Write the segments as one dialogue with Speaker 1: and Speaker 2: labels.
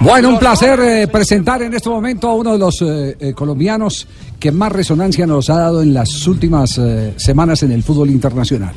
Speaker 1: Bueno, un placer eh, presentar en este momento a uno de los eh, eh, colombianos que más resonancia nos ha dado en las últimas eh, semanas en el fútbol internacional.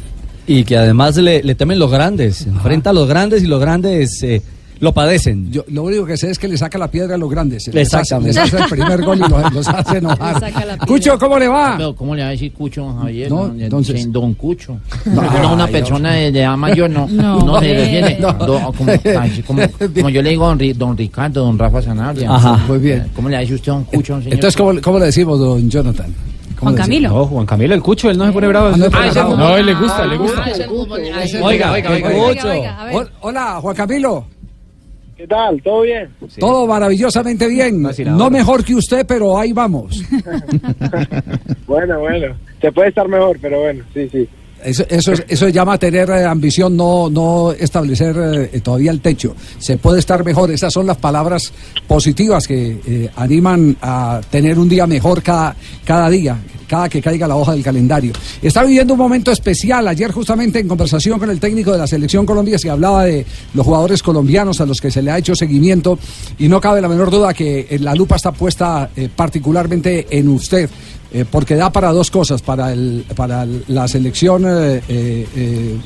Speaker 2: Y que además le, le temen los grandes, enfrenta a los grandes y los grandes eh, lo padecen.
Speaker 1: Yo lo único que sé es que le saca la piedra a los grandes. Les hace,
Speaker 2: Exactamente.
Speaker 1: les hace el primer gol y los, los hace enojar. Cucho, ¿cómo le va?
Speaker 3: Pero, ¿cómo le va a decir Cucho, don Javier?
Speaker 1: No,
Speaker 3: No,
Speaker 1: entonces-
Speaker 3: dicen Don Cucho.
Speaker 1: No,
Speaker 3: No, una
Speaker 1: ay,
Speaker 3: persona de de edad mayor, no.
Speaker 4: No,
Speaker 3: No, se refiere. como, así como, como yo le digo don, don Ricardo, don Rafa Sanabria.
Speaker 2: Ajá.
Speaker 1: Muy bien.
Speaker 3: ¿Cómo le dice usted Don Cucho, señor?
Speaker 1: Entonces, ¿cómo, cómo le decimos, don Jonathan? ¿Cómo
Speaker 4: Juan? Camilo.
Speaker 2: No, Juan Camilo, el cucho, él no se pone bravo.
Speaker 1: Ah, no
Speaker 2: Ah, No, él le gusta, le gusta.
Speaker 3: Ah, ay,
Speaker 2: Oiga, oiga, oiga,
Speaker 1: Hola, Juan Camilo.
Speaker 5: ¿Qué tal? ¿Todo bien?
Speaker 1: Todo maravillosamente bien. No mejor que usted, pero ahí vamos.
Speaker 5: Bueno, bueno. Se puede estar mejor, pero bueno, sí, sí.
Speaker 1: Eso, eso, es- eso llama tener eh, ambición, no, no establecer eh, todavía el techo. Se puede estar mejor. Esas son las palabras positivas que eh, animan a tener un día mejor cada, cada día, cada que caiga la hoja del calendario. Está viviendo un momento especial. Ayer justamente en conversación con el técnico de la Selección Colombia se hablaba de los jugadores colombianos a los que se le ha hecho seguimiento y no cabe la menor duda que la lupa está puesta particularmente en usted. Eh, porque da para dos cosas, para, el, para la selección eh, eh, eh,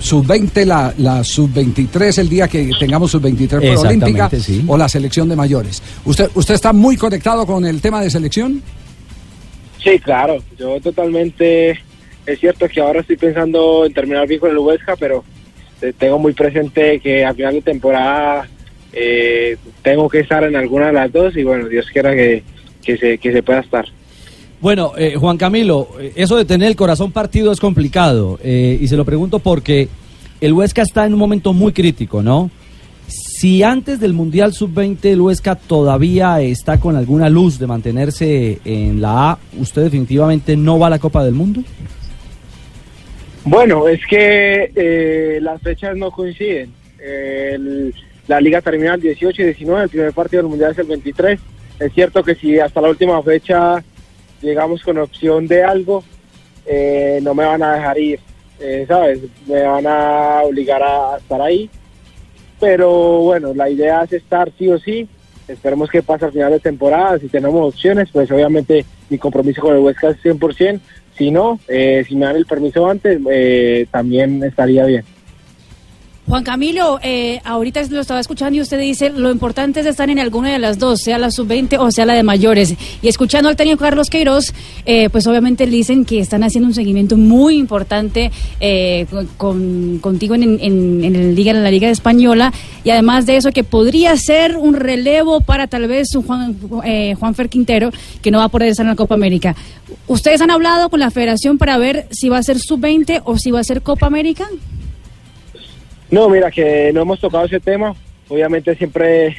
Speaker 1: sub-20, la, la sub-23, el día que tengamos sub-23
Speaker 2: Exactamente,
Speaker 1: olímpica,
Speaker 2: sí.
Speaker 1: o la selección de mayores. ¿Usted, ¿Usted está muy conectado con el tema de selección?
Speaker 5: Sí, claro. Yo totalmente... Es cierto que ahora estoy pensando en terminar bien con el Huesca, pero tengo muy presente que a final de temporada eh, tengo que estar en alguna de las dos y bueno, Dios quiera que, que, se, que se pueda estar.
Speaker 2: Bueno, eh, Juan Camilo, eh, eso de tener el corazón partido es complicado. eh, y se lo pregunto porque el Huesca está en un momento muy crítico, ¿no? Si antes del Mundial Sub-20 el Huesca todavía está con alguna luz de mantenerse en la A, ¿usted definitivamente no va a la Copa del Mundo?
Speaker 5: Bueno, es que eh, las fechas no coinciden. El- la liga termina el 18 y 19, el primer partido del Mundial es el 23. Es cierto que si hasta la última fecha llegamos con opción de algo, eh, no me van a dejar ir, eh, ¿sabes? Me van a obligar a, estar ahí. Pero bueno, la idea es estar sí o sí. Esperemos que pase al final de temporada. Si tenemos opciones, pues obviamente mi compromiso con el Huesca es 100%. Si no, eh, si me dan el permiso antes, eh, también estaría bien.
Speaker 4: Juan Camilo, eh, ahorita lo estaba escuchando y usted dice lo importante es estar en alguna de las dos, sea la sub-20 o sea la de mayores. Y escuchando al técnico Carlos Queiroz, eh, pues obviamente le dicen que están haciendo un seguimiento muy importante eh, con, contigo en, en, en el liga, en la Liga Española y además de eso que podría ser un relevo para tal vez un Juan, eh, Juanfer Quintero que no va a poder estar en la Copa América. ¿Ustedes han hablado con la federación para ver si va a ser sub-20 o si va a ser Copa América?
Speaker 5: No, mira, que no hemos tocado ese tema. Obviamente siempre, es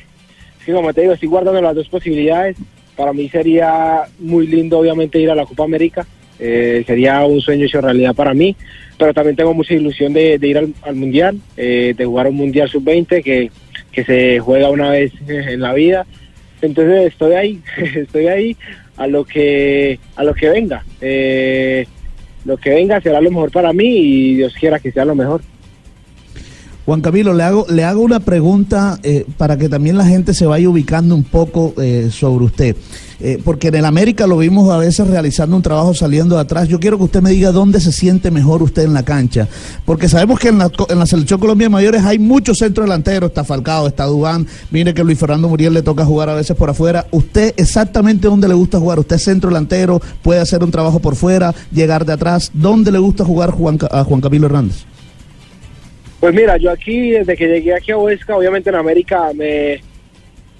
Speaker 5: que como te digo, estoy guardando las dos posibilidades. Para mí sería muy lindo, obviamente, ir a la Copa América. Eh, sería un sueño hecho realidad para mí. Pero también tengo mucha ilusión de, ir al, al Mundial, eh, de jugar un Mundial Sub-20 que, que se juega una vez en la vida. Entonces estoy ahí, estoy ahí a lo que, a lo que venga. Eh, lo que venga será lo mejor para mí y Dios quiera que sea lo mejor.
Speaker 6: Juan Camilo, le hago, le hago una pregunta eh, para que también la gente se vaya ubicando un poco eh, sobre usted. Eh, porque en el América lo vimos a veces realizando un trabajo saliendo de atrás. Yo quiero que usted me diga dónde se siente mejor usted en la cancha. Porque sabemos que en la, en la selección Colombia mayores hay muchos centros delanteros. Está Falcao, está Dubán. Mire que Luis Fernando Muriel le toca jugar a veces por afuera. ¿Usted exactamente dónde le gusta jugar? ¿Usted es centro delantero? ¿Puede hacer un trabajo por fuera? ¿Llegar de atrás? ¿Dónde le gusta jugar Juan, a Juan Camilo Hernández?
Speaker 5: Pues mira, yo aquí, desde que llegué aquí a Huesca, obviamente en América me,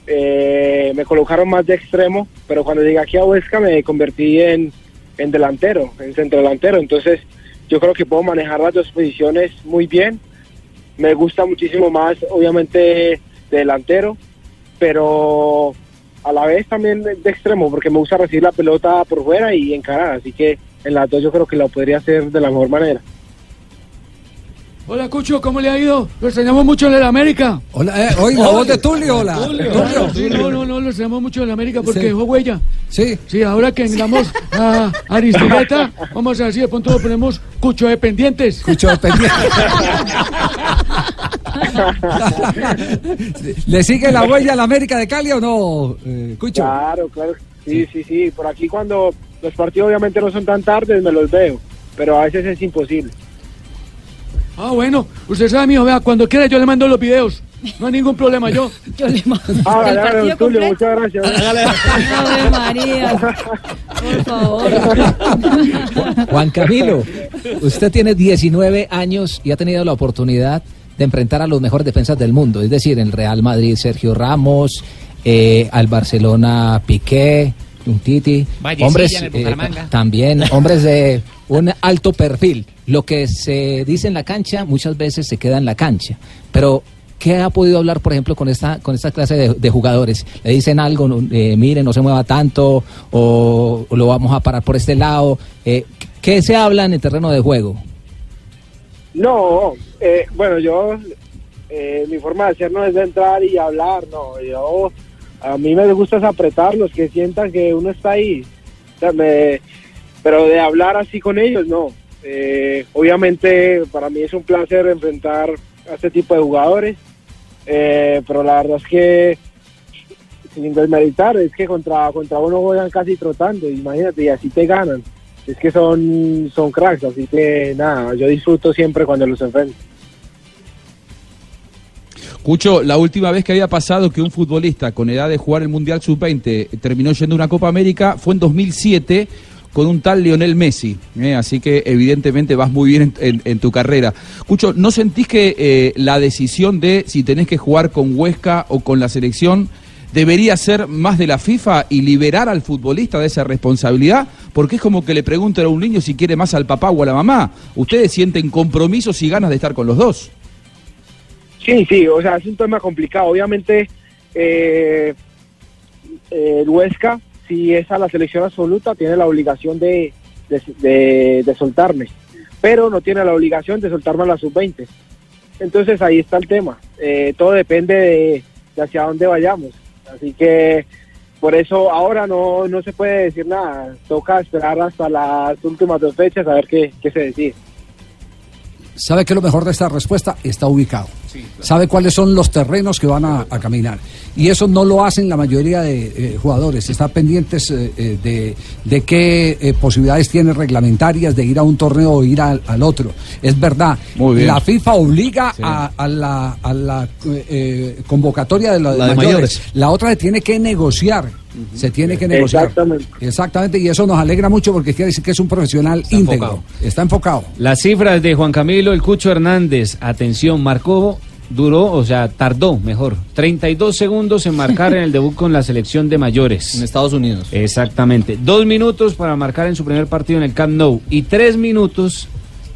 Speaker 5: eh, me colocaron más de extremo, pero cuando llegué aquí a Huesca me convertí en, en delantero, en centro delantero. Entonces yo creo que puedo manejar las dos posiciones muy bien. me gusta muchísimo más, obviamente, de delantero, pero a la vez también de extremo, porque me gusta recibir la pelota por fuera y encarar, así que en las dos yo creo que lo podría hacer de la mejor manera.
Speaker 7: Hola, Cucho, ¿cómo le ha ido? Lo extrañamos mucho en el América.
Speaker 1: Hola, eh, oye, la voz de Tulio, hola.
Speaker 7: Claro, sí, no, no, no, lo extrañamos mucho en el América porque
Speaker 1: Sí.
Speaker 7: dejó huella.
Speaker 1: Sí.
Speaker 7: Sí, ahora que englamos a Aristigueta, vamos a ver si de pronto lo ponemos Cucho de pendientes.
Speaker 1: Cucho de ¿Le sigue la huella a la América de Cali o no, eh, Cucho?
Speaker 5: Claro, claro. Sí, sí, sí. Por aquí cuando los partidos obviamente no son tan tardes, me los veo, pero a veces es imposible.
Speaker 7: Ah, bueno, usted sabe, mijo, vea, cuando quiera yo le mando los videos. No hay ningún problema, yo.
Speaker 4: Yo le mando
Speaker 5: Ah,
Speaker 4: el
Speaker 5: dale,
Speaker 4: partido
Speaker 5: don Tulio,
Speaker 4: completo.
Speaker 5: muchas gracias.
Speaker 4: Ave María. Por favor.
Speaker 8: Juan Camilo, usted tiene 19 años y ha tenido la oportunidad de enfrentar a los mejores defensas del mundo, es decir, en el Real Madrid Sergio Ramos, eh, al Barcelona Piqué, un Titi,
Speaker 3: Vallecilla
Speaker 8: hombres
Speaker 3: en el
Speaker 8: eh, también hombres de un alto perfil. Lo que se dice en la cancha muchas veces se queda en la cancha, pero ¿Qué ha podido hablar, por ejemplo, con esta con esta clase de, de jugadores? ¿Le dicen algo? eh, mire, no se mueva tanto, o, o lo vamos a parar por este lado. Eh, ¿Qué se habla en el terreno de juego?
Speaker 5: No, eh, bueno, yo, eh, mi forma de hacer no es de entrar y hablar, no, yo, a mí me gusta es apretarlos, que sientan que uno está ahí, me- pero de hablar así con ellos, no. Eh, obviamente para mí es un placer enfrentar a este tipo de jugadores, eh, pero la verdad es que sin desmeritar, es que contra, contra uno juegan casi trotando, imagínate, y así te ganan. Es que son, son cracks, así que nada, yo disfruto siempre cuando los enfrento.
Speaker 9: Cucho, la última vez que había pasado que un futbolista con edad de jugar el Mundial Sub-20 terminó yendo a una Copa América fue en 2007 con un tal Lionel Messi. ¿eh? Así que evidentemente vas muy bien en, tu carrera. Cucho, ¿no sentís que eh, la decisión de si tenés que jugar con Huesca o con la selección debería ser más de la FIFA y liberar al futbolista de esa responsabilidad? Porque es como que le preguntan a un niño si quiere más al papá o a la mamá. Ustedes sienten compromisos y ganas de estar con los dos.
Speaker 5: Sí, sí, o sea, es un tema complicado. Obviamente, eh, eh, el Huesca, si es a la selección absoluta, tiene la obligación de, de, de- soltarme, pero no tiene la obligación de soltarme a la sub-20. Entonces ahí está el tema. Eh, todo depende de, de hacia dónde vayamos. Así que por eso ahora no, no se puede decir nada. Toca esperar hasta las últimas dos fechas a ver qué, qué se decide.
Speaker 1: ¿Sabe qué es lo mejor de esta respuesta? Está ubicado. Sabe cuáles son los terrenos que van a, a caminar. Y eso no lo hacen la mayoría de eh, jugadores. Están pendientes eh, eh, de, de qué eh, posibilidades tiene reglamentarias de ir a un torneo o ir al, al otro. Es verdad.
Speaker 9: Muy bien.
Speaker 1: La FIFA obliga a, a la, a la, convocatoria de, la de
Speaker 2: La de
Speaker 1: mayores.
Speaker 2: mayores.
Speaker 1: La otra se tiene que negociar. Se tiene que negociar.
Speaker 5: Exactamente.
Speaker 1: Exactamente. Y eso nos alegra mucho porque quiere decir que es un profesional íntegro.
Speaker 10: enfocado.
Speaker 1: Está enfocado.
Speaker 10: Las cifras de Juan Camilo El Cucho Hernández, atención, marcó, duró, o sea, tardó, mejor, 32 segundos en marcar en el debut con la selección de mayores.
Speaker 2: En Estados Unidos.
Speaker 10: Exactamente. Dos minutos para marcar en su primer partido en el Camp Nou y tres minutos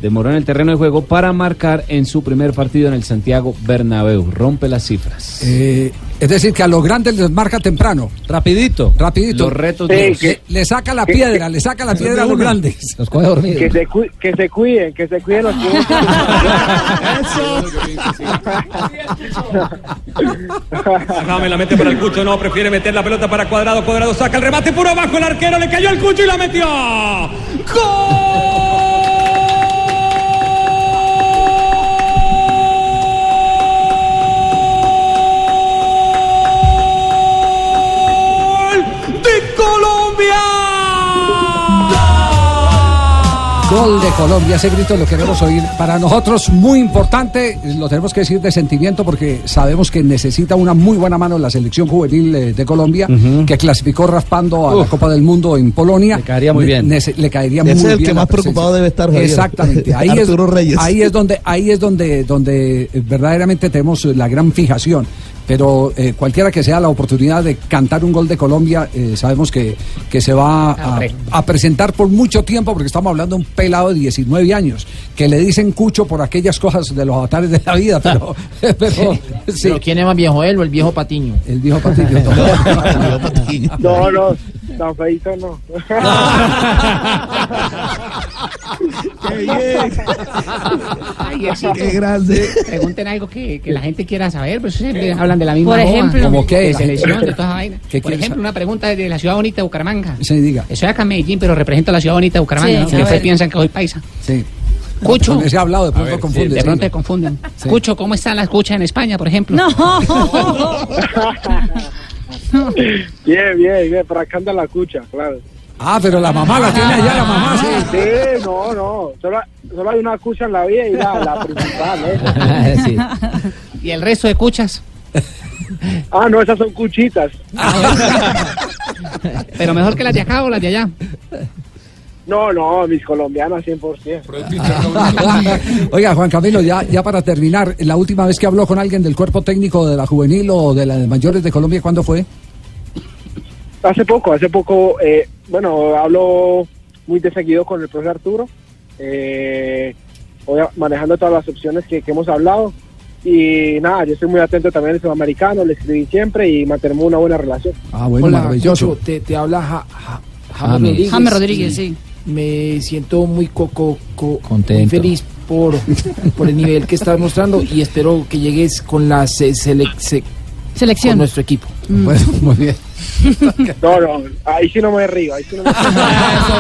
Speaker 10: demoró en el terreno de juego para marcar en su primer partido en el Santiago Bernabéu. Rompe las cifras.
Speaker 1: Eh, es decir, que a los grandes les marca temprano.
Speaker 10: Rapidito.
Speaker 1: Rapidito.
Speaker 10: Los retos
Speaker 5: Sí,
Speaker 10: duros.
Speaker 5: que-
Speaker 1: Le, le saca la
Speaker 5: que-
Speaker 1: piedra, le saca la piedra a los grandes.
Speaker 8: Los coge dormidos.
Speaker 5: Que se, cu- que se cuiden, que se cuiden los
Speaker 11: Ajame la mete para el Cucho, no, prefiere meter la pelota para Cuadrado, Cuadrado saca el remate por abajo, el arquero le cayó el Cucho y la metió. ¡Gol
Speaker 1: Gol de Colombia, ese grito lo queremos oír. Para nosotros muy importante, lo tenemos que decir de sentimiento porque sabemos que necesita una muy buena mano la selección juvenil eh, de Colombia, que clasificó raspando a la. Copa del Mundo en Polonia.
Speaker 8: Le caería muy bien.
Speaker 1: le caería
Speaker 6: Ese
Speaker 1: muy
Speaker 6: es el
Speaker 1: bien
Speaker 6: que más
Speaker 1: presencia.
Speaker 6: preocupado debe estar, Javier.
Speaker 1: Exactamente. Ahí
Speaker 6: Arturo
Speaker 1: es,
Speaker 6: Reyes.
Speaker 1: Ahí es donde, ahí es donde, donde verdaderamente tenemos la gran fijación. Pero eh, cualquiera que sea la oportunidad de cantar un gol de Colombia, eh, sabemos que, que se va a, presentar por mucho tiempo, porque estamos hablando de un pelado de 19 años, que le dicen cucho por aquellas cosas de los avatares de la vida, pero, pero sí.
Speaker 3: ¿Pero quién es más viejo, él o el viejo Patiño?
Speaker 1: El viejo Patiño.
Speaker 5: No, no, tan feito no.
Speaker 12: Ay.
Speaker 6: Qué grande.
Speaker 12: Pregunten algo que, que la gente quiera saber, pues siempre hablan de la misma
Speaker 4: Por ejemplo.
Speaker 1: ¿Cómo qué?
Speaker 12: De selección, de toda esa vaina.
Speaker 1: ¿Qué
Speaker 12: Por ejemplo, una pregunta de la ciudad bonita de Bucaramanga.
Speaker 1: Sí, diga.
Speaker 12: Estoy acá en Medellín, pero represento a la ciudad bonita de Bucaramanga,
Speaker 4: Sí,
Speaker 12: ¿no? Que
Speaker 4: ver.
Speaker 12: piensan que soy paisa.
Speaker 1: Sí.
Speaker 12: Cucho.
Speaker 1: Con ese hablado de pronto confunde.
Speaker 12: De
Speaker 1: sí.
Speaker 12: pronto se confunden.
Speaker 1: Sí.
Speaker 12: Cucho, ¿cómo están las cuchas en España, por ejemplo?
Speaker 4: No.
Speaker 5: Bien, bien, bien, para acá anda la cucha, claro.
Speaker 1: Ah, pero la mamá la tiene allá, la mamá, sí.
Speaker 5: Sí, no, no, solo, solo hay una cucha en la vida y la, la principal, ¿eh?
Speaker 3: Sí.
Speaker 12: ¿Y el resto de cuchas?
Speaker 5: Ah, no, esas son cuchitas.
Speaker 12: Pero mejor que las de acá o las de allá.
Speaker 5: No, no, mis colombianas 100%.
Speaker 1: Oiga, Juan Camilo, ya, ya para terminar, la última vez que habló con alguien del cuerpo técnico de la juvenil o de las mayores de Colombia, ¿cuándo fue?
Speaker 5: Hace poco, hace poco, eh, bueno, hablo muy de seguido con el profesor Arturo, eh, manejando todas las opciones que, que hemos hablado. Y nada, yo estoy muy atento también al sudamericano, le escribí siempre y mantenemos una buena relación.
Speaker 1: Ah, bueno,
Speaker 13: Hola,
Speaker 1: maravilloso.
Speaker 13: Cucho, te, te habla Ja- Ja- James
Speaker 3: James.
Speaker 13: Rodríguez.
Speaker 4: James Rodríguez,
Speaker 13: y
Speaker 4: sí.
Speaker 13: Me siento muy coco, co-
Speaker 3: Contento.
Speaker 13: muy feliz por, por el nivel que estás mostrando y espero que llegues con la se- sele- se-
Speaker 4: Selección.
Speaker 13: con nuestro equipo.
Speaker 1: Bueno, muy bien.
Speaker 5: No, no, ahí sí no me río, ahí sí no me
Speaker 2: Eso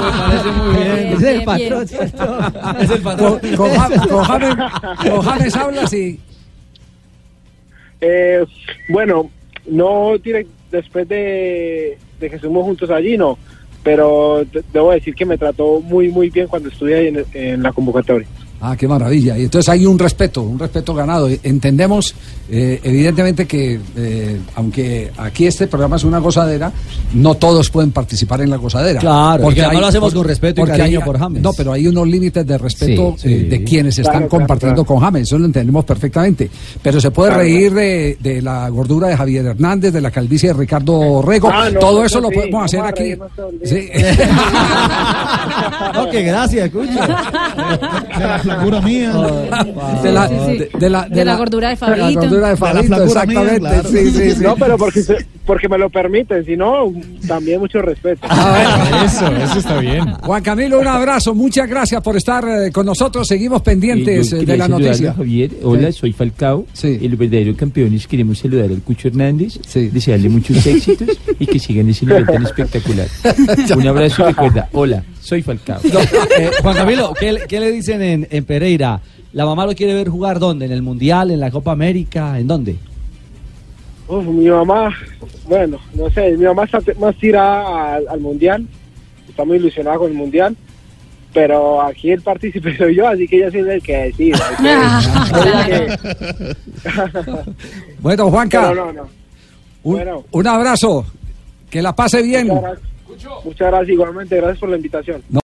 Speaker 2: me parece muy bien. Es el
Speaker 4: bien,
Speaker 2: patrón. Es el patrón.
Speaker 1: Con, con Ja- con James, con James hablas y...
Speaker 5: Eh, bueno, no direct- después de, de que estuvimos juntos allí, no. Pero de- debo decir que me trató muy, muy bien cuando estuve ahí en, en la convocatoria.
Speaker 1: Ah, qué maravilla. Y entonces hay un respeto, un respeto ganado. Entendemos, eh, evidentemente, que eh, aunque aquí este programa es una gozadera, no todos pueden participar en la gozadera.
Speaker 2: Claro, y que además lo hacemos con respeto y
Speaker 1: porque
Speaker 2: cariño
Speaker 1: hay-
Speaker 2: por James.
Speaker 1: No, pero hay unos límites de respeto
Speaker 2: Sí,
Speaker 1: eh, de quienes están
Speaker 5: Claro,
Speaker 1: compartiendo
Speaker 5: claro.
Speaker 1: con James. Eso lo entendemos perfectamente. Pero se puede
Speaker 5: Claro,
Speaker 1: reír de, de la gordura de Javier Hernández, de la calvicie de Ricardo Rego.
Speaker 5: Ah, no,
Speaker 1: Todo
Speaker 5: eso
Speaker 1: lo podemos hacer
Speaker 5: a
Speaker 1: aquí. Sí.
Speaker 2: No, que gracias, escucha.
Speaker 6: De la flacura mía.
Speaker 1: De la, de- de la,
Speaker 4: De la gordura de
Speaker 1: de la
Speaker 4: Fabito.
Speaker 1: gordura de
Speaker 6: De la
Speaker 1: Fabito,
Speaker 6: mía,
Speaker 1: exactamente.
Speaker 6: claro.
Speaker 1: Sí, sí, sí.
Speaker 5: No, pero porque, se- porque me lo permiten, si no, también mucho respeto.
Speaker 14: Eso, eso está bien.
Speaker 1: Juan Camilo, un abrazo. Muchas gracias por estar eh, con nosotros. Seguimos pendientes
Speaker 15: Eh,
Speaker 1: eh, de la noticia.
Speaker 15: Javier, hola, soy Falcao.
Speaker 1: Sí.
Speaker 15: El verdadero campeones queremos saludar al Cucho Hernández,
Speaker 1: Sí.
Speaker 15: desearle muchos éxitos y que sigan ese nivel tan espectacular. Un abrazo y recuerda, hola, soy Falcao.
Speaker 2: No, eh, Juan Camilo, ¿qué, le- qué le dicen en, en Pereira? ¿La mamá lo quiere ver jugar dónde? ¿En el Mundial? ¿En la Copa América? ¿En dónde?
Speaker 5: Uf, mi mamá, bueno, no sé, mi mamá está más tirada al, al mundial, está muy ilusionada con el mundial, pero aquí el partícipe soy yo, así que ella sí es el que decide. el que-
Speaker 1: Bueno, Juanca,
Speaker 5: no, no.
Speaker 1: un,
Speaker 5: Bueno.
Speaker 1: un abrazo. Que la pase bien.
Speaker 5: Muchas gracias. Igualmente, gracias por la invitación.